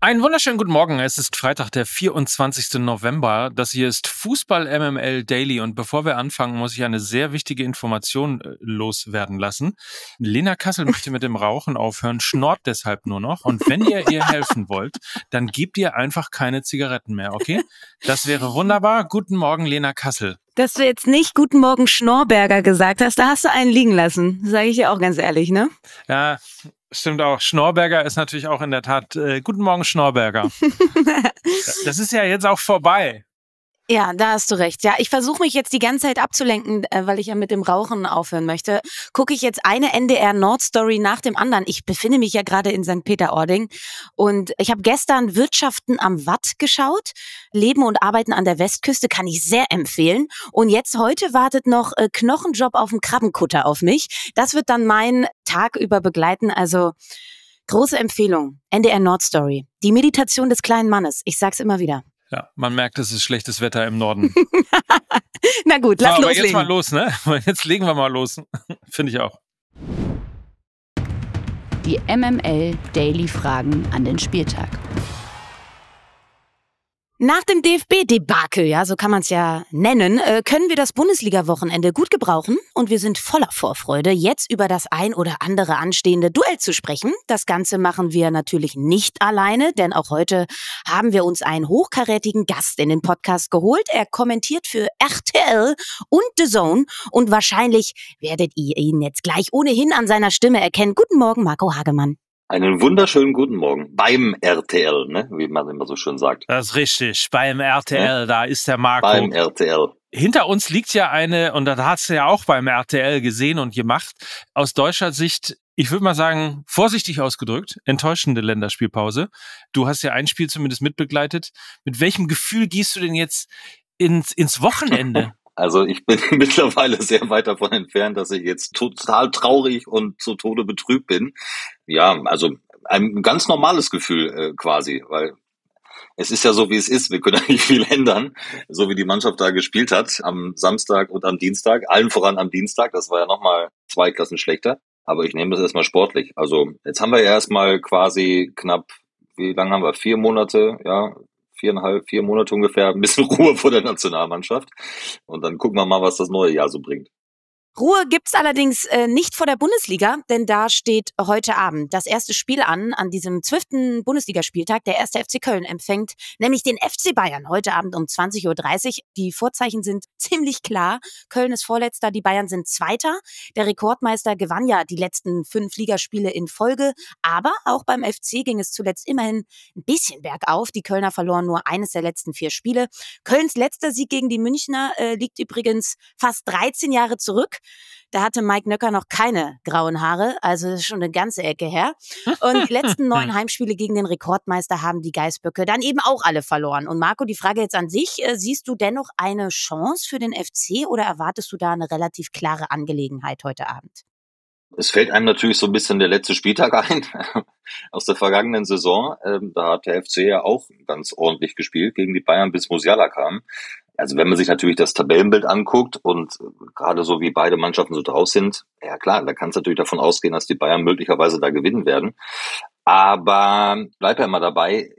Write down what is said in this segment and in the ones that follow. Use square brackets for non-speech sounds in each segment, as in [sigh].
Einen wunderschönen guten Morgen. Es ist Freitag, der 24. November. Das hier ist Fußball MML Daily. Und bevor wir anfangen, muss ich eine sehr wichtige Information äh, loswerden lassen. Lena Kassel [laughs] möchte mit dem Rauchen aufhören, schnort deshalb nur noch. Und wenn ihr ihr helfen wollt, dann gebt ihr einfach keine Zigaretten mehr, okay? Das wäre wunderbar. Guten Morgen, Lena Kassel. Dass du jetzt nicht Guten Morgen Schnorberger gesagt hast, da hast du einen liegen lassen. Sage ich dir auch ganz ehrlich, ne? Ja, Stimmt auch. Schnorberger ist natürlich auch in der Tat. Äh, guten Morgen, Schnorberger. [laughs] das ist ja jetzt auch vorbei. Ja, da hast du recht. Ja, ich versuche mich jetzt die ganze Zeit abzulenken, äh, weil ich ja mit dem Rauchen aufhören möchte. Gucke ich jetzt eine NDR Nord Story nach dem anderen. Ich befinde mich ja gerade in St. Peter-Ording und ich habe gestern Wirtschaften am Watt geschaut. Leben und Arbeiten an der Westküste kann ich sehr empfehlen. Und jetzt heute wartet noch äh, Knochenjob auf dem Krabbenkutter auf mich. Das wird dann mein Tag über begleiten. Also große Empfehlung. NDR Nord Story. Die Meditation des kleinen Mannes. Ich sag's immer wieder. Ja, man merkt, es ist schlechtes Wetter im Norden. [laughs] Na gut, lass so, loslegen. Aber jetzt mal los, ne? [laughs] Jetzt legen wir mal los. [laughs] Finde ich auch. Die MML Daily Fragen an den Spieltag. Nach dem DFB-Debakel, ja, so kann man es ja nennen, äh, können wir das Bundesliga-Wochenende gut gebrauchen und wir sind voller Vorfreude, jetzt über das ein oder andere anstehende Duell zu sprechen. Das Ganze machen wir natürlich nicht alleine, denn auch heute haben wir uns einen hochkarätigen Gast in den Podcast geholt. Er kommentiert für RTL und The Zone und wahrscheinlich werdet ihr ihn jetzt gleich ohnehin an seiner Stimme erkennen. Guten Morgen, Marco Hagemann. Einen wunderschönen guten Morgen beim RTL, ne? wie man immer so schön sagt. Das ist richtig, beim RTL, ja? da ist der Marco. Beim RTL. Hinter uns liegt ja eine, und das hast du ja auch beim RTL gesehen und gemacht, aus deutscher Sicht, ich würde mal sagen, vorsichtig ausgedrückt, enttäuschende Länderspielpause. Du hast ja ein Spiel zumindest mitbegleitet. Mit welchem Gefühl gehst du denn jetzt ins, ins Wochenende? [laughs] Also ich bin [laughs] mittlerweile sehr weit davon entfernt, dass ich jetzt total traurig und zu Tode betrübt bin. Ja, also ein ganz normales Gefühl äh, quasi, weil es ist ja so, wie es ist. Wir können ja [laughs] nicht viel ändern, so wie die Mannschaft da gespielt hat am Samstag und am Dienstag. Allen voran am Dienstag. Das war ja nochmal zwei Klassen schlechter. Aber ich nehme das erstmal sportlich. Also jetzt haben wir ja erstmal quasi knapp, wie lange haben wir? Vier Monate, ja, viereinhalb, vier Monate ungefähr ein bisschen [laughs] Ruhe vor der Nationalmannschaft. Und dann gucken wir mal, was das neue Jahr so bringt. Ruhe gibt's allerdings äh, nicht vor der Bundesliga, denn da steht heute Abend das erste Spiel an, an diesem zwölften Bundesligaspieltag. Der erste FC Köln empfängt nämlich den FC Bayern heute Abend um 20.30 Uhr. Die Vorzeichen sind [laughs] ziemlich klar. Köln ist Vorletzter, die Bayern sind Zweiter. Der Rekordmeister gewann ja die letzten fünf Ligaspiele in Folge, aber auch beim FC ging es zuletzt immerhin ein bisschen bergauf. Die Kölner verloren nur eines der letzten vier Spiele. Kölns letzter Sieg gegen die Münchner äh, liegt übrigens fast 13 Jahre zurück. Da hatte Mike Nöcker noch keine grauen Haare, also das ist schon eine ganze Ecke her. Und die letzten [laughs] neun Heimspiele gegen den Rekordmeister haben die Geißböcke dann eben auch alle verloren. Und Marco, die Frage jetzt an sich, äh, siehst du dennoch eine Chance für den FC oder erwartest du da eine relativ klare Angelegenheit heute Abend? Es fällt einem natürlich so ein bisschen der letzte Spieltag ein [laughs] aus der vergangenen Saison. Ähm, da hat der FC ja auch ganz ordentlich gespielt gegen die Bayern, bis Musiala kam. Also wenn man sich natürlich das Tabellenbild anguckt und gerade so wie beide Mannschaften so draus sind, ja klar, da kann es natürlich davon ausgehen, dass die Bayern möglicherweise da gewinnen werden. Aber bleib ja mal dabei,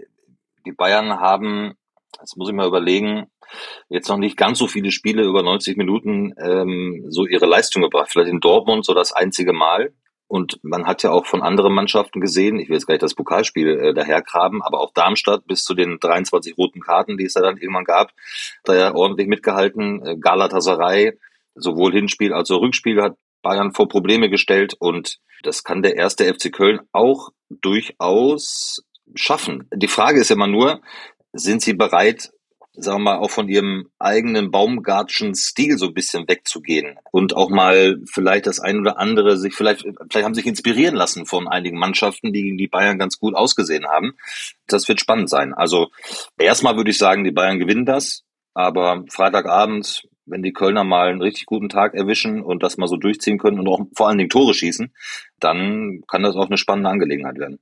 die Bayern haben, das muss ich mal überlegen, jetzt noch nicht ganz so viele Spiele über 90 Minuten ähm, so ihre Leistung gebracht. Vielleicht in Dortmund so das einzige Mal. Und man hat ja auch von anderen Mannschaften gesehen, ich will jetzt gleich das Pokalspiel äh, dahergraben, aber auch Darmstadt bis zu den 23 roten Karten, die es da dann irgendwann gab, da ja ordentlich mitgehalten. Äh, Galatasaray, sowohl Hinspiel als auch Rückspiel hat Bayern vor Probleme gestellt und das kann der erste FC Köln auch durchaus schaffen. Die Frage ist immer nur, sind sie bereit, sagen wir mal, auch von ihrem eigenen Baumgartschen Stil so ein bisschen wegzugehen und auch mal vielleicht das ein oder andere sich vielleicht, vielleicht haben sich inspirieren lassen von einigen Mannschaften, die gegen die Bayern ganz gut ausgesehen haben. Das wird spannend sein. Also erstmal würde ich sagen, die Bayern gewinnen das, aber Freitagabend, wenn die Kölner mal einen richtig guten Tag erwischen und das mal so durchziehen können und auch vor allen Dingen Tore schießen, dann kann das auch eine spannende Angelegenheit werden.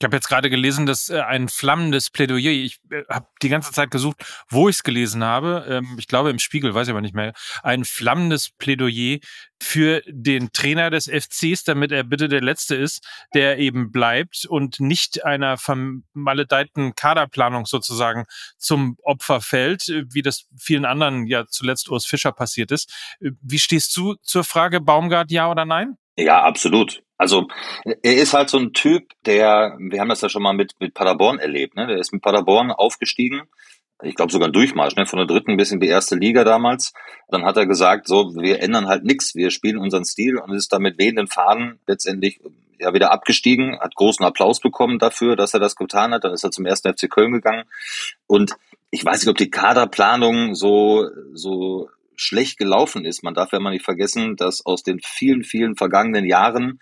Ich habe jetzt gerade gelesen, dass äh, ein flammendes Plädoyer, ich äh, habe die ganze Zeit gesucht, wo ich es gelesen habe, ähm, ich glaube im Spiegel, weiß ich aber nicht mehr, ein flammendes Plädoyer für den Trainer des FCs, damit er bitte der Letzte ist, der eben bleibt und nicht einer vermaledeiten Kaderplanung sozusagen zum Opfer fällt, äh, wie das vielen anderen ja zuletzt Urs Fischer passiert ist. Äh, wie stehst du zur Frage Baumgart, ja oder nein? Ja, absolut. Also er ist halt so ein Typ, der, wir haben das ja schon mal mit, mit Paderborn erlebt, ne? Der ist mit Paderborn aufgestiegen, ich glaube sogar ein Durchmarsch, ne? von der dritten bis in die erste Liga damals. Dann hat er gesagt, so, wir ändern halt nichts, wir spielen unseren Stil und ist damit wehenden Faden letztendlich ja wieder abgestiegen, hat großen Applaus bekommen dafür, dass er das getan hat. Dann ist er zum ersten FC Köln gegangen. Und ich weiß nicht, ob die Kaderplanung so, so schlecht gelaufen ist. Man darf ja mal nicht vergessen, dass aus den vielen, vielen vergangenen Jahren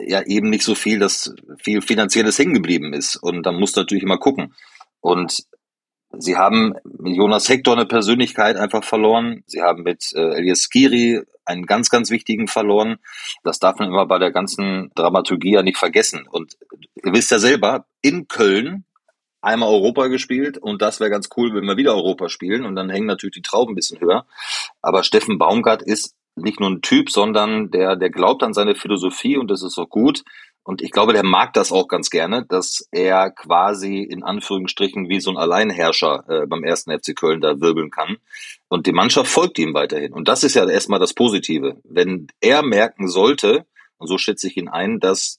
ja eben nicht so viel, dass viel finanzielles hängen geblieben ist. Und da muss natürlich immer gucken. Und sie haben mit Jonas Hector eine Persönlichkeit einfach verloren. Sie haben mit äh, Elias Skiri einen ganz, ganz wichtigen verloren. Das darf man immer bei der ganzen Dramaturgie ja nicht vergessen. Und ihr wisst ja selber, in Köln einmal Europa gespielt und das wäre ganz cool, wenn wir wieder Europa spielen und dann hängen natürlich die Trauben ein bisschen höher. Aber Steffen Baumgart ist nicht nur ein Typ, sondern der, der glaubt an seine Philosophie und das ist auch gut. Und ich glaube, der mag das auch ganz gerne, dass er quasi in Anführungsstrichen wie so ein Alleinherrscher äh, beim ersten FC Köln da wirbeln kann. Und die Mannschaft folgt ihm weiterhin. Und das ist ja erstmal das Positive. Wenn er merken sollte, und so schätze ich ihn ein, dass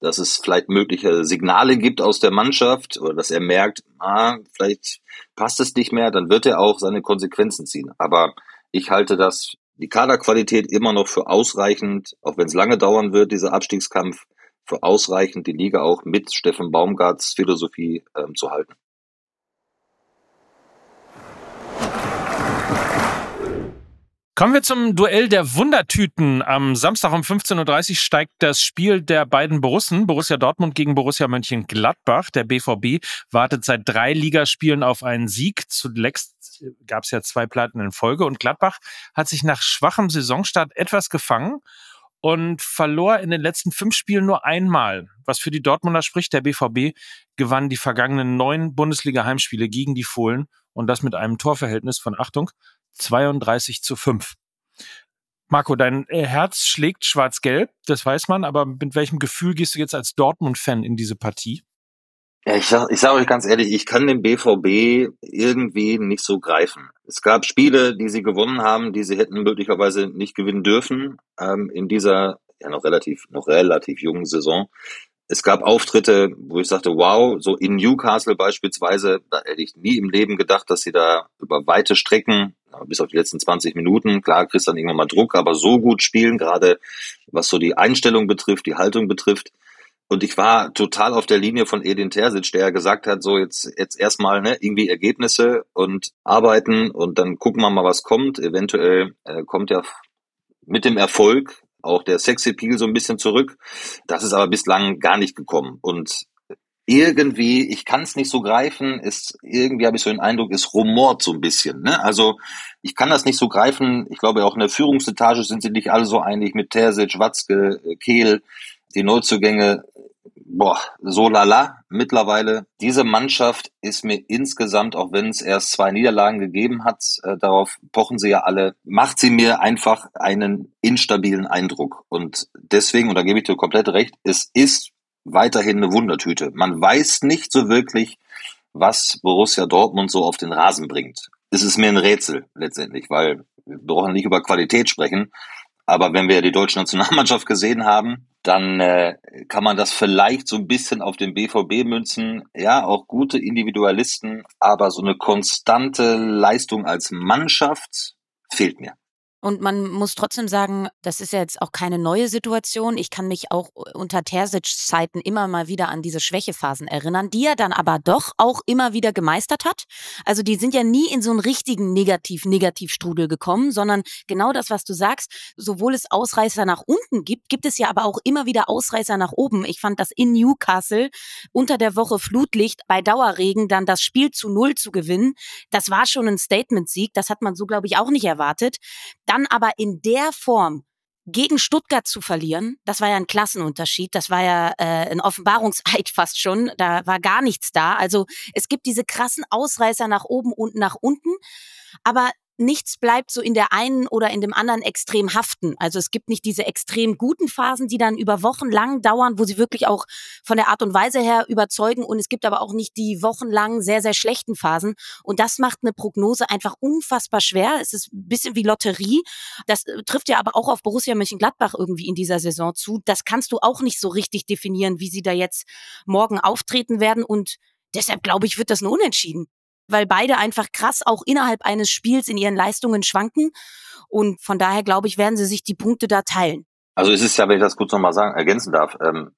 dass es vielleicht mögliche Signale gibt aus der Mannschaft oder dass er merkt, ah, vielleicht passt es nicht mehr, dann wird er auch seine Konsequenzen ziehen. Aber ich halte das, die Kaderqualität immer noch für ausreichend, auch wenn es lange dauern wird, dieser Abstiegskampf, für ausreichend, die Liga auch mit Steffen Baumgarts Philosophie ähm, zu halten. Kommen wir zum Duell der Wundertüten. Am Samstag um 15.30 Uhr steigt das Spiel der beiden Borussen, Borussia Dortmund gegen Borussia Mönchengladbach. Der BVB wartet seit drei Ligaspielen auf einen Sieg. Zuletzt gab es ja zwei Pleiten in Folge und Gladbach hat sich nach schwachem Saisonstart etwas gefangen und verlor in den letzten fünf Spielen nur einmal. Was für die Dortmunder spricht, der BVB gewann die vergangenen neun Bundesliga-Heimspiele gegen die Fohlen und das mit einem Torverhältnis von Achtung 32 zu 5. Marco, dein äh, Herz schlägt schwarz-gelb, das weiß man, aber mit welchem Gefühl gehst du jetzt als Dortmund-Fan in diese Partie? Ja, ich sag, ich sag euch ganz ehrlich, ich kann den BVB irgendwie nicht so greifen. Es gab Spiele, die sie gewonnen haben, die sie hätten möglicherweise nicht gewinnen dürfen ähm, in dieser ja noch relativ noch relativ jungen Saison. Es gab Auftritte, wo ich sagte, wow, so in Newcastle beispielsweise, da hätte ich nie im Leben gedacht, dass sie da über weite Strecken, bis auf die letzten 20 Minuten, klar, kriegst dann irgendwann mal Druck, aber so gut spielen, gerade was so die Einstellung betrifft, die Haltung betrifft. Und ich war total auf der Linie von Edin Terzic, der gesagt hat, so jetzt, jetzt erstmal ne, irgendwie Ergebnisse und arbeiten und dann gucken wir mal, was kommt. Eventuell äh, kommt ja mit dem Erfolg auch der Sexappeal so ein bisschen zurück. Das ist aber bislang gar nicht gekommen. Und irgendwie, ich kann es nicht so greifen, ist irgendwie habe ich so den Eindruck, es rumort so ein bisschen. Ne? Also ich kann das nicht so greifen. Ich glaube, auch in der Führungsetage sind sie nicht alle so einig mit Terzic, Watzke, Kehl. Die Neuzugänge boah, so lala mittlerweile. Diese Mannschaft ist mir insgesamt, auch wenn es erst zwei Niederlagen gegeben hat, äh, darauf pochen sie ja alle, macht sie mir einfach einen instabilen Eindruck. Und deswegen, und da gebe ich dir komplett recht, es ist weiterhin eine Wundertüte. Man weiß nicht so wirklich, was Borussia Dortmund so auf den Rasen bringt. Es ist mir ein Rätsel letztendlich, weil wir brauchen nicht über Qualität sprechen. Aber wenn wir die deutsche Nationalmannschaft gesehen haben, dann äh, kann man das vielleicht so ein bisschen auf den BVB münzen. Ja, auch gute Individualisten, aber so eine konstante Leistung als Mannschaft fehlt mir. Und man muss trotzdem sagen, das ist ja jetzt auch keine neue Situation. Ich kann mich auch unter Tersitschs Zeiten immer mal wieder an diese Schwächephasen erinnern, die er dann aber doch auch immer wieder gemeistert hat. Also die sind ja nie in so einen richtigen Negativ-Negativ-Strudel gekommen, sondern genau das, was du sagst, sowohl es Ausreißer nach unten gibt, gibt es ja aber auch immer wieder Ausreißer nach oben. Ich fand das in Newcastle unter der Woche Flutlicht bei Dauerregen dann das Spiel zu Null zu gewinnen. Das war schon ein Statement-Sieg. Das hat man so, glaube ich, auch nicht erwartet dann aber in der Form gegen Stuttgart zu verlieren, das war ja ein Klassenunterschied. Das war ja äh, ein Offenbarungseid [laughs] fast schon. Da war gar nichts da. Also es gibt diese krassen Ausreißer nach oben und nach unten. Aber nichts bleibt so in der einen oder in dem anderen extrem haften. Also es gibt nicht diese extrem guten Phasen, die dann über Wochen lang dauern, wo sie wirklich auch von der Art und Weise her überzeugen. Und es gibt aber auch nicht die wochenlang sehr, sehr schlechten Phasen. Und das macht eine Prognose einfach unfassbar schwer. Es ist ein bisschen wie Lotterie. Das äh, trifft ja aber auch auf Borussia Mönchengladbach irgendwie in dieser Saison zu. Das kannst du auch nicht so richtig definieren, wie sie da jetzt morgen auftreten werden. Und deshalb glaube ich, wird das ein Unentschieden weil beide einfach krass auch innerhalb eines Spiels in ihren Leistungen schwanken. Und von daher, glaube ich, werden sie sich die Punkte da teilen. Also es ist ja, wenn ich das kurz nochmal sagen, ergänzen darf, ähm,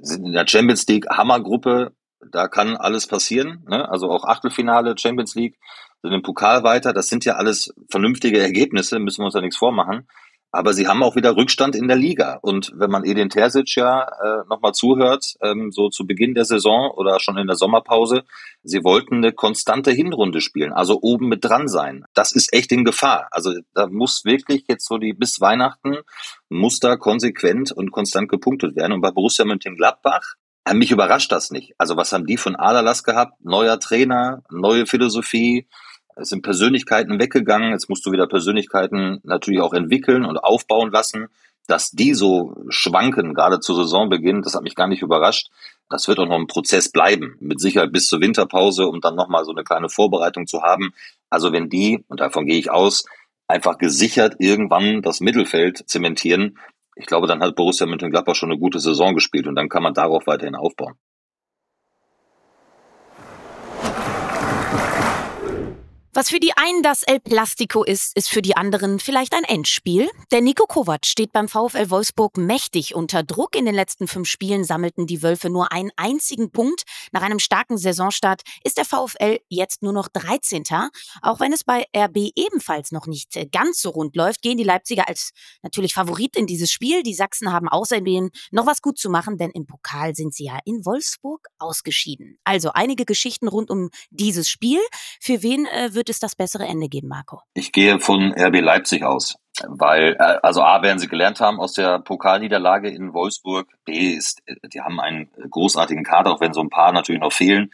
sind in der Champions League Hammergruppe, da kann alles passieren. Ne? Also auch Achtelfinale, Champions League, sind im Pokal weiter. Das sind ja alles vernünftige Ergebnisse, müssen wir uns ja nichts vormachen. Aber sie haben auch wieder Rückstand in der Liga. Und wenn man Edin Terzic ja äh, nochmal zuhört, ähm, so zu Beginn der Saison oder schon in der Sommerpause, sie wollten eine konstante Hinrunde spielen, also oben mit dran sein. Das ist echt in Gefahr. Also da muss wirklich jetzt so die bis Weihnachten muss da konsequent und konstant gepunktet werden. Und bei Borussia Mönchengladbach äh, mich überrascht das nicht. Also was haben die von Aderlass gehabt? Neuer Trainer, neue Philosophie, es sind Persönlichkeiten weggegangen. Jetzt musst du wieder Persönlichkeiten natürlich auch entwickeln und aufbauen lassen. Dass die so schwanken, gerade zu Saisonbeginn, das hat mich gar nicht überrascht. Das wird auch noch ein Prozess bleiben. Mit Sicherheit bis zur Winterpause, um dann nochmal so eine kleine Vorbereitung zu haben. Also wenn die, und davon gehe ich aus, einfach gesichert irgendwann das Mittelfeld zementieren, ich glaube, dann hat Borussia Mönchengladbach schon eine gute Saison gespielt und dann kann man darauf weiterhin aufbauen. Was für die einen das El Plastico ist, ist für die anderen vielleicht ein Endspiel. Der Nico Kovac steht beim VfL Wolfsburg mächtig unter Druck. In den letzten fünf Spielen sammelten die Wölfe nur einen einzigen Punkt. Nach einem starken Saisonstart ist der VfL jetzt nur noch 13. Auch wenn es bei RB ebenfalls noch nicht ganz so rund läuft, gehen die Leipziger als natürlich Favorit in dieses Spiel. Die Sachsen haben außerdem noch was gut zu machen, denn im Pokal sind sie ja in Wolfsburg ausgeschieden. Also einige Geschichten rund um dieses Spiel. Für wen äh, wird es das bessere Ende geben, Marco? Ich gehe von RB Leipzig aus. Weil, äh, also A, werden sie gelernt haben aus der Pokalniederlage in Wolfsburg. B ist, die haben einen großartigen Kader, auch wenn so ein paar natürlich noch fehlen.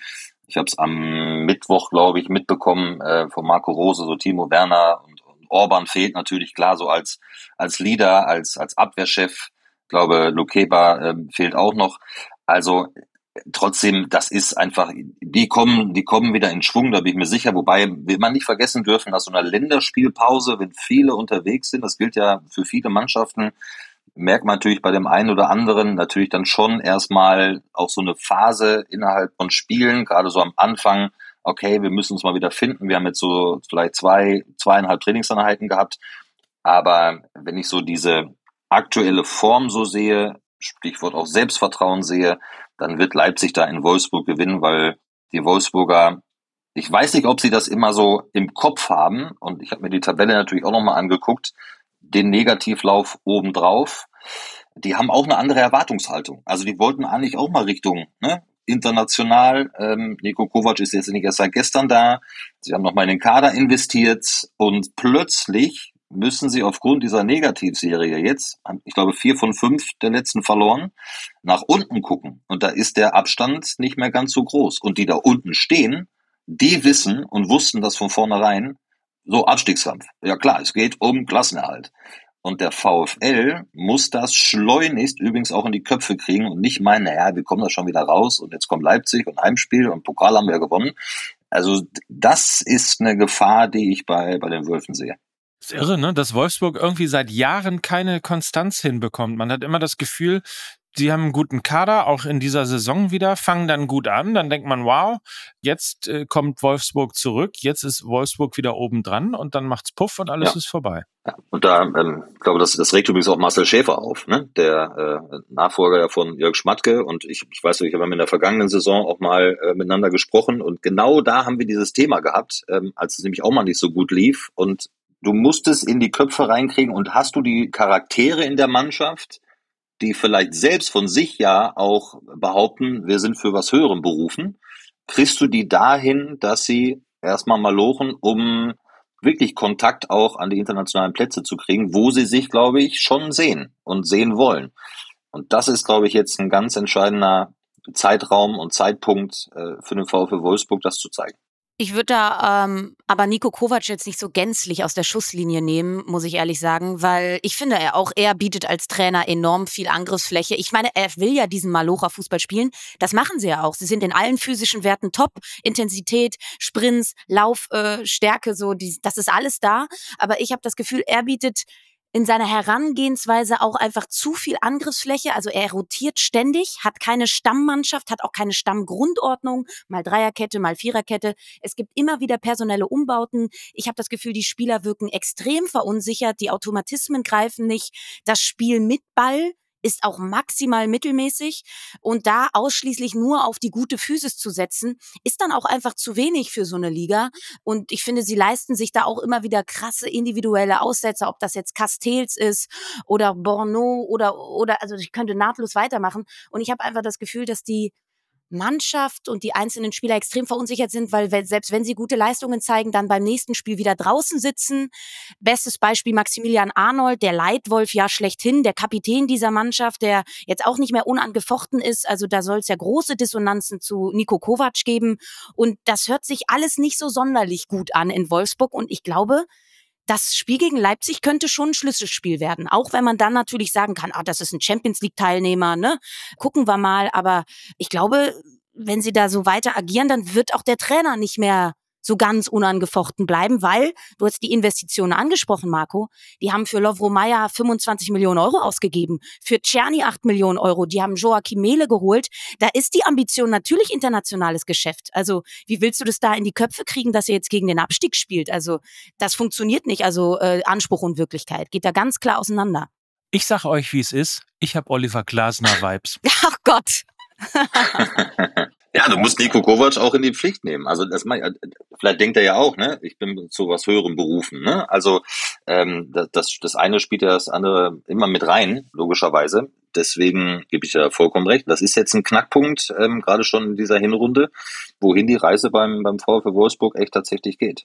Ich habe es am Mittwoch, glaube ich, mitbekommen äh, von Marco Rose, so Timo Werner und, und Orban fehlt natürlich klar so als als Leader, als als Abwehrchef. Ich glaube, Lukeba äh, fehlt auch noch. Also trotzdem, das ist einfach, die kommen, die kommen wieder in Schwung, da bin ich mir sicher. Wobei will man nicht vergessen dürfen, dass so einer Länderspielpause, wenn viele unterwegs sind, das gilt ja für viele Mannschaften, merkt man natürlich bei dem einen oder anderen natürlich dann schon erstmal auch so eine Phase innerhalb von Spielen, gerade so am Anfang, okay, wir müssen uns mal wieder finden. Wir haben jetzt so vielleicht zwei, zweieinhalb Trainingseinheiten gehabt. Aber wenn ich so diese aktuelle Form so sehe, Stichwort auch Selbstvertrauen sehe, dann wird Leipzig da in Wolfsburg gewinnen, weil die Wolfsburger, ich weiß nicht, ob sie das immer so im Kopf haben und ich habe mir die Tabelle natürlich auch nochmal angeguckt, den Negativlauf obendrauf. Die haben auch eine andere Erwartungshaltung. Also die wollten eigentlich auch mal Richtung ne, international. Ähm, Nico Kovac ist jetzt nicht erst seit gestern da. Sie haben nochmal in den Kader investiert und plötzlich müssen sie aufgrund dieser Negativserie jetzt, ich glaube vier von fünf der letzten verloren, nach unten gucken. Und da ist der Abstand nicht mehr ganz so groß. Und die da unten stehen, die wissen und wussten das von vornherein, so Abstiegskampf. Ja klar, es geht um Klassenerhalt. Und der VfL muss das schleunigst übrigens auch in die Köpfe kriegen und nicht meinen, naja, wir kommen da schon wieder raus und jetzt kommt Leipzig und Heimspiel und Pokal haben wir gewonnen. Also das ist eine Gefahr, die ich bei, bei den Wölfen sehe. Ist irre, ne? dass Wolfsburg irgendwie seit Jahren keine Konstanz hinbekommt. Man hat immer das Gefühl, sie haben einen guten Kader, auch in dieser Saison wieder, fangen dann gut an. Dann denkt man, wow, jetzt äh, kommt Wolfsburg zurück, jetzt ist Wolfsburg wieder oben dran und dann macht's Puff und alles ja. ist vorbei. Ja, und da, ähm, ich glaube, das, das regt übrigens auch Marcel Schäfer auf, ne? der äh, Nachfolger von Jörg Schmatke. Und ich, ich weiß nicht, wir haben in der vergangenen Saison auch mal äh, miteinander gesprochen. Und genau da haben wir dieses Thema gehabt, ähm, als es nämlich auch mal nicht so gut lief. Und du musst es in die Köpfe reinkriegen und hast du die Charaktere in der Mannschaft, die vielleicht selbst von sich ja auch behaupten, wir sind für was Höherem berufen, kriegst du die dahin, dass sie erstmal malochen, um wirklich Kontakt auch an die internationalen Plätze zu kriegen, wo sie sich, glaube ich, schon sehen und sehen wollen. Und das ist, glaube ich, jetzt ein ganz entscheidender Zeitraum und Zeitpunkt äh, für den VfL Wolfsburg, das zu zeigen. Ich würde da ähm, aber Nico Kovac jetzt nicht so gänzlich aus der Schusslinie nehmen, muss ich ehrlich sagen, weil ich finde, er auch er bietet als Trainer enorm viel Angriffsfläche. Ich meine, er will ja diesen Malocha-Fußball spielen. Das machen sie ja auch. Sie sind in allen physischen Werten top. Intensität, Sprints, Laufstärke, äh, so, die, das ist alles da. Aber ich habe das Gefühl, er bietet in seiner Herangehensweise auch einfach zu viel Angriffsfläche. Also er rotiert ständig, hat keine Stammmannschaft, hat auch keine Stammgrundordnung, mal Dreierkette, mal Viererkette. Es gibt immer wieder personelle Umbauten. Ich habe das Gefühl, die Spieler wirken extrem verunsichert, die Automatismen greifen nicht. Das Spiel mit Ball ist auch maximal mittelmäßig. Und da ausschließlich nur auf die gute Physis zu setzen, ist dann auch einfach zu wenig für so eine Liga. Und ich finde, sie leisten sich da auch immer wieder krasse individuelle Aussätze, ob das jetzt Castells ist oder Borneau oder oder also ich könnte nahtlos weitermachen. Und ich habe einfach das Gefühl, dass die Mannschaft und die einzelnen Spieler extrem verunsichert sind, weil selbst wenn sie gute Leistungen zeigen, dann beim nächsten Spiel wieder draußen sitzen. Bestes Beispiel Maximilian Arnold, der Leitwolf ja schlechthin, der Kapitän dieser Mannschaft, der jetzt auch nicht mehr unangefochten ist. Also da soll es ja große Dissonanzen zu Nico Kovac geben. Und das hört sich alles nicht so sonderlich gut an in Wolfsburg. Und ich glaube, das Spiel gegen Leipzig könnte schon ein Schlüsselspiel werden. Auch wenn man dann natürlich sagen kann, ah, das ist ein Champions League Teilnehmer, ne? Gucken wir mal. Aber ich glaube, wenn sie da so weiter agieren, dann wird auch der Trainer nicht mehr so ganz unangefochten bleiben, weil, du hast die Investitionen angesprochen, Marco, die haben für Lovro Meyer 25 Millionen Euro ausgegeben, für Czerny 8 Millionen Euro, die haben Joachim Mele geholt. Da ist die Ambition natürlich internationales Geschäft. Also wie willst du das da in die Köpfe kriegen, dass er jetzt gegen den Abstieg spielt? Also das funktioniert nicht. Also äh, Anspruch und Wirklichkeit geht da ganz klar auseinander. Ich sag euch, wie es ist. Ich habe Oliver Glasner Vibes. [laughs] Ach Gott. [laughs] Ja, du musst Nico Kovac auch in die Pflicht nehmen. Also das vielleicht denkt er ja auch, ne? Ich bin zu was Höherem berufen. Ne? Also ähm, das, das eine spielt ja das andere immer mit rein, logischerweise. Deswegen gebe ich ja vollkommen recht. Das ist jetzt ein Knackpunkt, ähm, gerade schon in dieser Hinrunde, wohin die Reise beim, beim VfW Wolfsburg echt tatsächlich geht.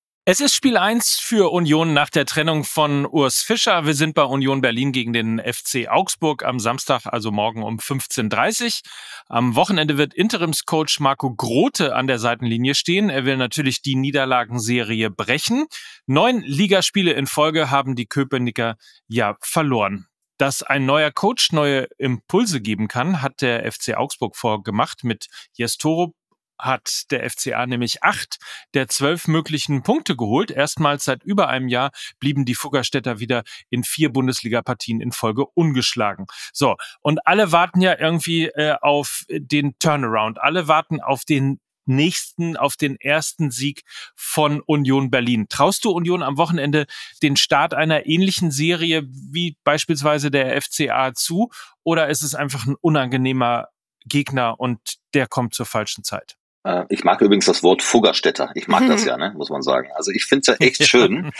Es ist Spiel 1 für Union nach der Trennung von Urs Fischer. Wir sind bei Union Berlin gegen den FC Augsburg am Samstag, also morgen um 15.30 Uhr. Am Wochenende wird Interimscoach Marco Grote an der Seitenlinie stehen. Er will natürlich die Niederlagenserie brechen. Neun Ligaspiele in Folge haben die Köpenicker ja verloren. Dass ein neuer Coach neue Impulse geben kann, hat der FC Augsburg vorgemacht mit Jes Torup hat der FCA nämlich acht der zwölf möglichen Punkte geholt. Erstmals seit über einem Jahr blieben die Fuggerstädter wieder in vier Bundesliga-Partien in Folge ungeschlagen. So, und alle warten ja irgendwie äh, auf den Turnaround. Alle warten auf den nächsten, auf den ersten Sieg von Union Berlin. Traust du Union am Wochenende den Start einer ähnlichen Serie wie beispielsweise der FCA zu? Oder ist es einfach ein unangenehmer Gegner und der kommt zur falschen Zeit? Äh, ich mag übrigens das Wort Fuggerstätter. Ich mag das [laughs] ja, ne, muss man sagen. Also ich finde es ja echt [laughs] schön.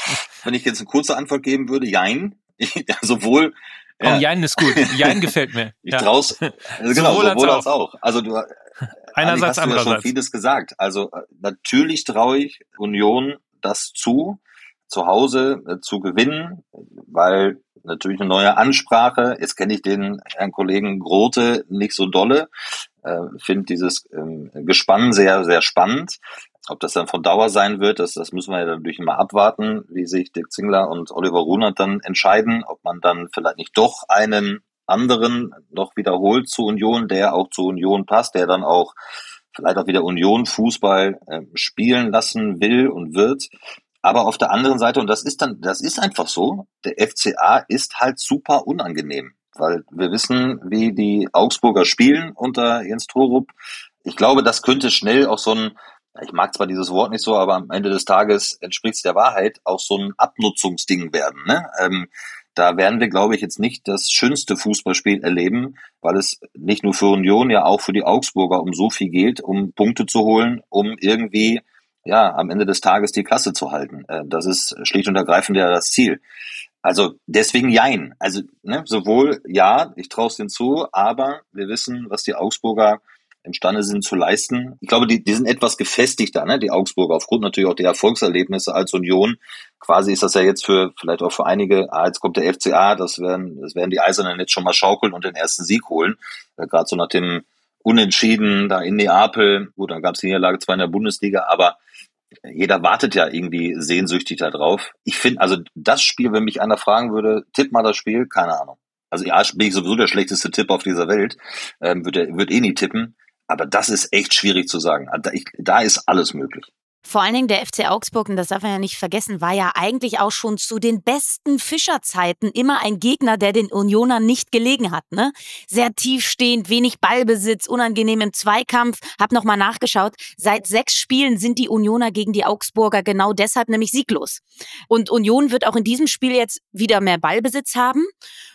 Wenn ich jetzt eine kurze Antwort geben würde, jein. [laughs] sowohl ja. Oh, Jein ist gut. Jein gefällt mir. Ich ja. traus, also genau, sowohl, sowohl als, auch. Also du, einerseits, hast du ja schon vieles gesagt. Also äh, natürlich traue ich Union das zu, zu Hause äh, zu gewinnen, weil natürlich eine neue Ansprache. Jetzt kenne ich den Herrn Kollegen Grote nicht so dolle, äh, finde dieses ähm, Gespann sehr, sehr spannend. Ob das dann von Dauer sein wird, das, das müssen wir ja natürlich immer abwarten, wie sich Dirk Zingler und Oliver Runert dann entscheiden, ob man dann vielleicht nicht doch einen anderen noch wiederholt zu Union, der auch zu Union passt, der dann auch vielleicht auch wieder Union Fußball äh, spielen lassen will und wird. Aber auf der anderen Seite, und das ist dann, das ist einfach so, der FCA ist halt super unangenehm weil wir wissen, wie die Augsburger spielen unter Jens Torup. Ich glaube, das könnte schnell auch so ein, ich mag zwar dieses Wort nicht so, aber am Ende des Tages entspricht es der Wahrheit, auch so ein Abnutzungsding werden. Ne? Ähm, da werden wir, glaube ich, jetzt nicht das schönste Fußballspiel erleben, weil es nicht nur für Union, ja auch für die Augsburger um so viel geht, um Punkte zu holen, um irgendwie ja am Ende des Tages die Klasse zu halten. Äh, das ist schlicht und ergreifend ja das Ziel. Also deswegen Jein. Also ne, sowohl ja, ich traue es denen zu, aber wir wissen, was die Augsburger imstande sind zu leisten. Ich glaube, die, die sind etwas gefestigter, ne, die Augsburger, aufgrund natürlich auch der Erfolgserlebnisse als Union. Quasi ist das ja jetzt für, vielleicht auch für einige, ah, jetzt kommt der FCA, das werden, das werden die Eisernen jetzt schon mal schaukeln und den ersten Sieg holen. Äh, Gerade so nach dem Unentschieden da in Neapel, gut, dann gab es die Niederlage zwar in der Bundesliga, aber jeder wartet ja irgendwie sehnsüchtig da drauf. Ich finde, also das Spiel, wenn mich einer fragen würde, tipp mal das Spiel, keine Ahnung. Also ja, bin ich sowieso der schlechteste Tipp auf dieser Welt, ähm, wird, er, wird eh nie tippen. Aber das ist echt schwierig zu sagen. Da, ich, da ist alles möglich. Vor allen Dingen der FC Augsburg, und das darf man ja nicht vergessen, war ja eigentlich auch schon zu den besten Fischerzeiten immer ein Gegner, der den Unionern nicht gelegen hat. Ne? Sehr tiefstehend, wenig Ballbesitz, unangenehm im Zweikampf. Hab nochmal nachgeschaut. Seit sechs Spielen sind die Unioner gegen die Augsburger genau deshalb nämlich sieglos. Und Union wird auch in diesem Spiel jetzt wieder mehr Ballbesitz haben.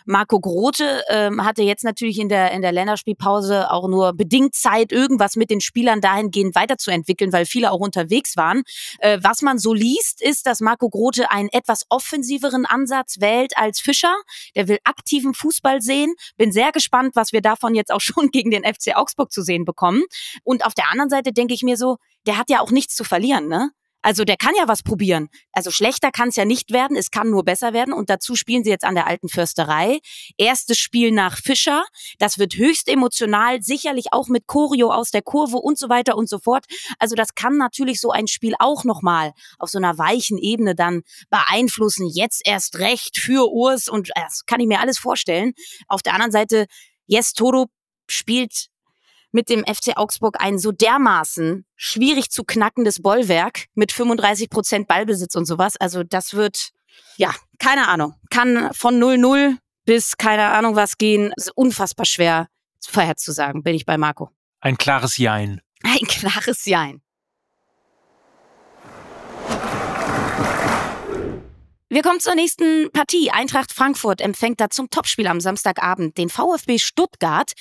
Marco Grote ähm, hatte jetzt natürlich in der, in der Länderspielpause auch nur bedingt Zeit, irgendwas mit den Spielern dahingehend weiterzuentwickeln, weil viele auch unterwegs waren. Äh, was man so liest, ist, dass Marco Grote einen etwas offensiveren Ansatz wählt als Fischer. Der will aktiven Fußball sehen. Bin sehr gespannt, was wir davon jetzt auch [laughs] schon gegen den FC Augsburg zu sehen bekommen. Und auf der anderen Seite denke ich mir so, der hat ja auch nichts zu verlieren, ne? Also der kann ja was probieren. Also schlechter kann es ja nicht werden, es kann nur besser werden. Und dazu spielen sie jetzt an der alten Försterei. Erstes Spiel nach Fischer. Das wird höchst emotional, sicherlich auch mit Choreo aus der Kurve und so weiter und so fort. Also das kann natürlich so ein Spiel auch nochmal auf so einer weichen Ebene dann beeinflussen. Jetzt erst recht für Urs und das kann ich mir alles vorstellen. Auf der anderen Seite, Yes Toro spielt mit dem FC Augsburg ein so dermaßen schwierig zu knackendes Bollwerk mit 35 Prozent Ballbesitz und sowas. Also das wird, ja, keine Ahnung, kann von 0-0 bis keine Ahnung was gehen. Ist unfassbar schwer vorherzusagen, bin ich bei Marco. Ein klares Jein. Ein [laughs] klares Jein. Wir kommen zur nächsten Partie. Eintracht Frankfurt empfängt da zum Topspiel am Samstagabend den VfB Stuttgart.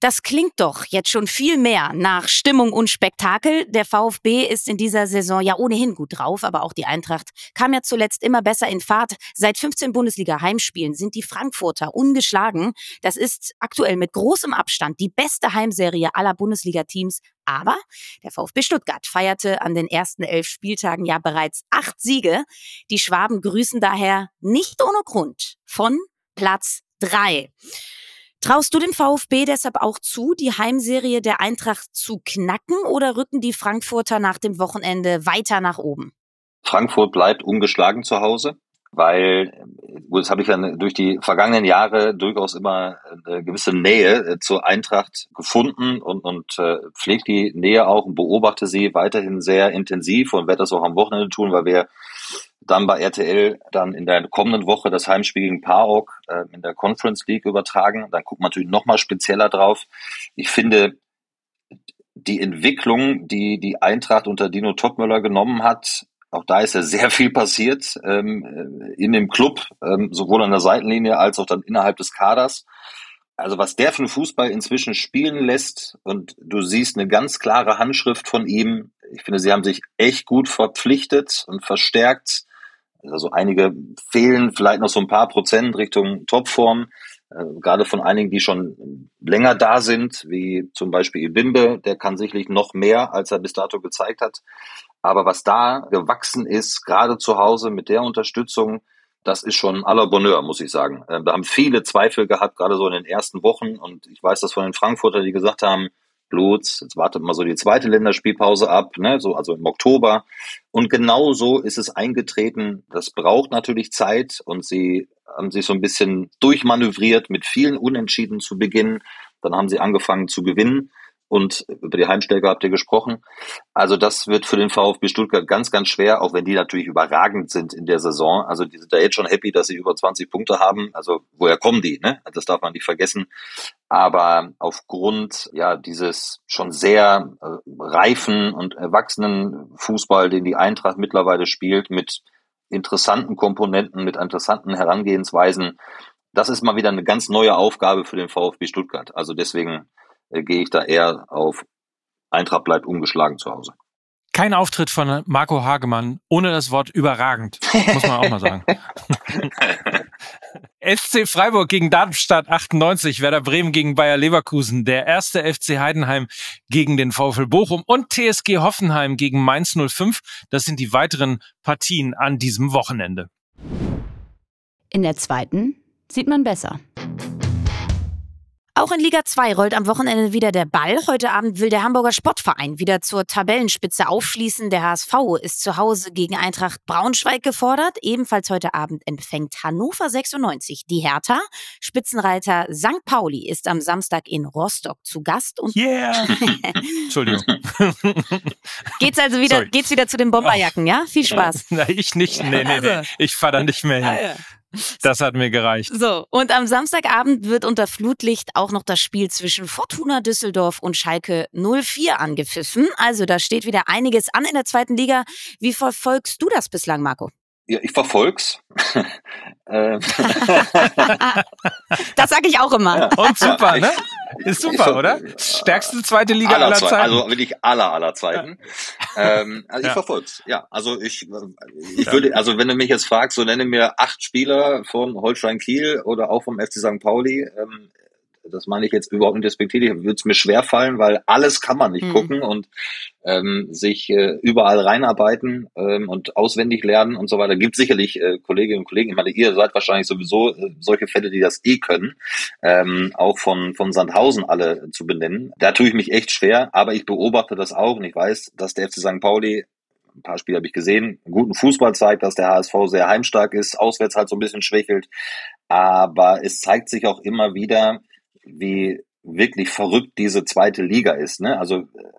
Das klingt doch jetzt schon viel mehr nach Stimmung und Spektakel. Der VfB ist in dieser Saison ja ohnehin gut drauf, aber auch die Eintracht kam ja zuletzt immer besser in Fahrt. Seit 15 Bundesliga-Heimspielen sind die Frankfurter ungeschlagen. Das ist aktuell mit großem Abstand die beste Heimserie aller Bundesliga-Teams aber der VfB Stuttgart feierte an den ersten elf Spieltagen ja bereits acht Siege. Die Schwaben grüßen daher nicht ohne Grund von Platz drei. Traust du dem VfB deshalb auch zu, die Heimserie der Eintracht zu knacken oder rücken die Frankfurter nach dem Wochenende weiter nach oben? Frankfurt bleibt ungeschlagen zu Hause weil das habe ich dann durch die vergangenen Jahre durchaus immer eine gewisse Nähe äh, zur Eintracht gefunden und, und äh, pflegt die Nähe auch und beobachte sie weiterhin sehr intensiv und werde das auch am Wochenende tun, weil wir dann bei RTL dann in der kommenden Woche das Heimspiel gegen PAOK äh, in der Conference League übertragen. Dann guckt man natürlich nochmal spezieller drauf. Ich finde, die Entwicklung, die die Eintracht unter Dino Topmöller genommen hat, auch da ist ja sehr viel passiert ähm, äh, in dem Club, ähm, sowohl an der Seitenlinie als auch dann innerhalb des Kaders. Also was der für einen Fußball inzwischen spielen lässt und du siehst eine ganz klare Handschrift von ihm. Ich finde, sie haben sich echt gut verpflichtet und verstärkt. Also einige fehlen vielleicht noch so ein paar Prozent Richtung Topform. Äh, gerade von einigen, die schon länger da sind, wie zum Beispiel Ibimbe, der kann sicherlich noch mehr, als er bis dato gezeigt hat. Aber was da gewachsen ist, gerade zu Hause mit der Unterstützung, das ist schon aller Bonheur, muss ich sagen. Äh, da haben viele Zweifel gehabt, gerade so in den ersten Wochen. Und ich weiß das von den Frankfurter, die gesagt haben, Bluts, jetzt wartet mal so die zweite Länderspielpause ab, ne, so, also im Oktober. Und genau so ist es eingetreten. Das braucht natürlich Zeit und sie haben sich so ein bisschen durchmanövriert mit vielen Unentschieden zu Beginn. Dann haben sie angefangen zu gewinnen. Und über die Heimstärke habt ihr gesprochen. Also das wird für den VfB Stuttgart ganz, ganz schwer, auch wenn die natürlich überragend sind in der Saison. Also die sind da jetzt schon happy, dass sie über 20 Punkte haben. Also woher kommen die? Ne? Das darf man nicht vergessen. Aber aufgrund ja dieses schon sehr äh, reifen und erwachsenen Fußball, den die Eintracht mittlerweile spielt, mit interessanten Komponenten, mit interessanten Herangehensweisen, das ist mal wieder eine ganz neue Aufgabe für den VfB Stuttgart. Also deswegen äh, gehe ich da eher auf Eintracht bleibt ungeschlagen zu Hause. Kein Auftritt von Marco Hagemann ohne das Wort überragend, muss man auch mal sagen. [laughs] [laughs] FC Freiburg gegen Darmstadt 98, Werder Bremen gegen Bayer Leverkusen, der erste FC Heidenheim gegen den VfL Bochum und TSG Hoffenheim gegen Mainz 05. Das sind die weiteren Partien an diesem Wochenende. In der zweiten sieht man besser. Auch in Liga 2 rollt am Wochenende wieder der Ball. Heute Abend will der Hamburger Sportverein wieder zur Tabellenspitze aufschließen. Der HSV ist zu Hause gegen Eintracht Braunschweig gefordert. Ebenfalls heute Abend empfängt Hannover 96 die Hertha. Spitzenreiter St. Pauli ist am Samstag in Rostock zu Gast. Und yeah! [laughs] Entschuldigung. [laughs] geht's also wieder, Sorry. geht's wieder zu den Bomberjacken, ja? Viel Spaß. Na, ich nicht. Nee, nee, nee. Also. Ich fahre da nicht mehr hin. Ja. [laughs] Das hat mir gereicht. So, und am Samstagabend wird unter Flutlicht auch noch das Spiel zwischen Fortuna Düsseldorf und Schalke 04 angepfiffen. Also da steht wieder einiges an in der zweiten Liga. Wie verfolgst du das bislang, Marco? Ja, ich verfolg's. [laughs] Ähm. das sage ich auch immer. Und super, ne? Ist super, oder? Stärkste zweite Liga aller, aller Zeiten. Also wirklich aller aller Zeiten. Ja. Ähm, also ich ja. verfolg's. Ja, also ich, ich ja. würde, also wenn du mich jetzt fragst, so nenne mir acht Spieler von Holstein Kiel oder auch vom FC St. Pauli. Ähm, das meine ich jetzt überhaupt nicht respektiert, würde es mir schwer fallen, weil alles kann man nicht mhm. gucken und ähm, sich äh, überall reinarbeiten ähm, und auswendig lernen und so weiter. Gibt sicherlich äh, Kolleginnen und Kollegen, ich meine, ihr seid wahrscheinlich sowieso äh, solche Fälle, die das eh können, ähm, auch von, von Sandhausen alle zu benennen. Da tue ich mich echt schwer, aber ich beobachte das auch und ich weiß, dass der FC St. Pauli ein paar Spiele habe ich gesehen, guten Fußball zeigt, dass der HSV sehr heimstark ist, auswärts halt so ein bisschen schwächelt. Aber es zeigt sich auch immer wieder, wie wirklich verrückt diese zweite Liga ist. Ne? Also äh,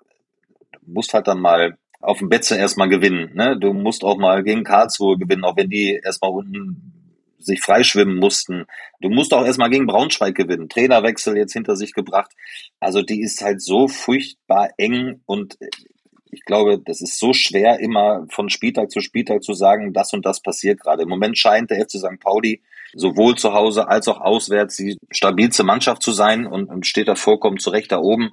du musst halt dann mal auf dem Betze erstmal gewinnen. Ne? Du musst auch mal gegen Karlsruhe gewinnen, auch wenn die erstmal unten sich freischwimmen mussten. Du musst auch erstmal gegen Braunschweig gewinnen. Trainerwechsel jetzt hinter sich gebracht. Also die ist halt so furchtbar eng und äh, ich glaube, das ist so schwer, immer von Spieltag zu Spieltag zu sagen, das und das passiert gerade. Im Moment scheint der FC St. Pauli sowohl zu Hause als auch auswärts die stabilste Mannschaft zu sein und, steht da vollkommen zurecht da oben.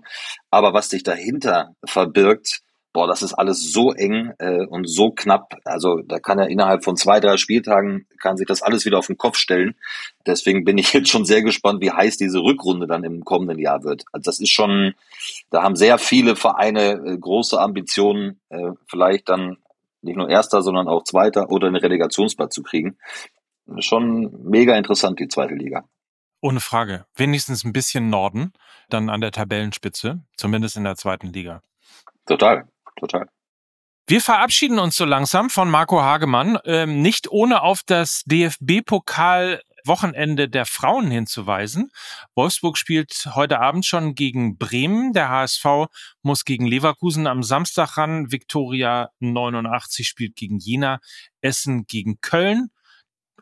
Aber was sich dahinter verbirgt, boah, das ist alles so eng äh, und so knapp. Also da kann er innerhalb von zwei, drei Spieltagen kann sich das alles wieder auf den Kopf stellen. Deswegen bin ich [laughs] jetzt schon sehr gespannt, wie heiß diese Rückrunde dann im kommenden Jahr wird. Also das ist schon, da haben sehr viele Vereine äh, große Ambitionen, äh, vielleicht dann nicht nur Erster, sondern auch Zweiter oder einen Relegationsplatz zu kriegen schon mega interessant, die zweite Liga. Ohne Frage. Wenigstens ein bisschen Norden, dann an der Tabellenspitze, zumindest in der zweiten Liga. Total, total. Wir verabschieden uns so langsam von Marco Hagemann, ähm, nicht ohne auf das DFB-Pokal Wochenende der Frauen hinzuweisen. Wolfsburg spielt heute Abend schon gegen Bremen. Der HSV muss gegen Leverkusen am Samstag ran. Viktoria 89 spielt gegen Jena. Essen gegen Köln.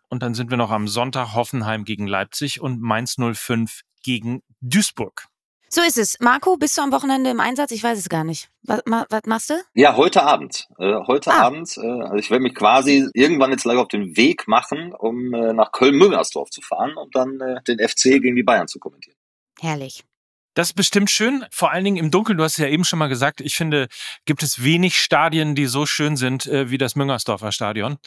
Und dann sind wir noch am Sonntag Hoffenheim gegen Leipzig und Mainz 05 gegen Duisburg. So ist es. Marco, bist du am Wochenende im Einsatz? Ich weiß es gar nicht. Was, was machst du? Ja, heute Abend. Äh, heute ah. Abend. Äh, also ich werde mich quasi irgendwann jetzt gleich auf den Weg machen, um äh, nach Köln-Müngersdorf zu fahren und dann äh, den FC gegen die Bayern zu kommentieren. Herrlich. Das ist bestimmt schön, vor allen Dingen im Dunkeln. Du hast es ja eben schon mal gesagt, ich finde, gibt es wenig Stadien, die so schön sind äh, wie das Müngersdorfer Stadion.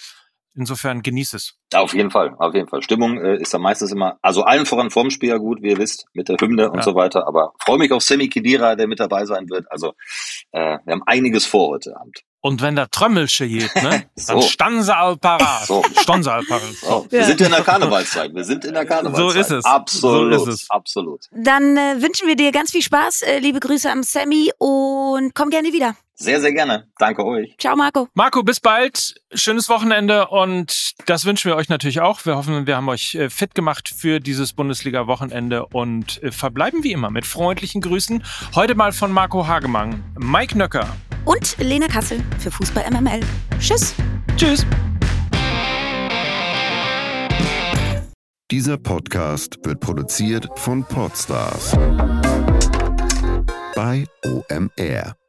Insofern genieß es. Auf jeden Fall, auf jeden Fall. Stimmung äh, ist da meistens immer, also allen voran vorm Spiel ja gut, wie ihr wisst, mit der Hymne und ja. so weiter. Aber freue mich auf Semi Kedira, der mit dabei sein wird. Also äh, wir haben einiges vor heute Abend. Und wenn der Trömmelsche geht, ne, [laughs] so. dann stann sie all parat. So. Stand all parat. So. Wir ja. sind in der Karnevalszeit. Wir sind in der Karnevalszeit. So ist es. Absolut. So ist es. Absolut. Dann äh, wünschen wir dir ganz viel Spaß. Äh, liebe Grüße am Sammy und komm gerne wieder. Sehr, sehr gerne. Danke euch. Ciao, Marco. Marco, bis bald. Schönes Wochenende und das wünschen wir euch natürlich auch. Wir hoffen, wir haben euch äh, fit gemacht für dieses Bundesliga-Wochenende und äh, verbleiben wie immer mit freundlichen Grüßen. Heute mal von Marco Hagemann, Mike Nöcker und Lena Kassel für Fußball MML. Tschüss. Tschüss. Dieser Podcast wird produziert von Podstars bei OMR.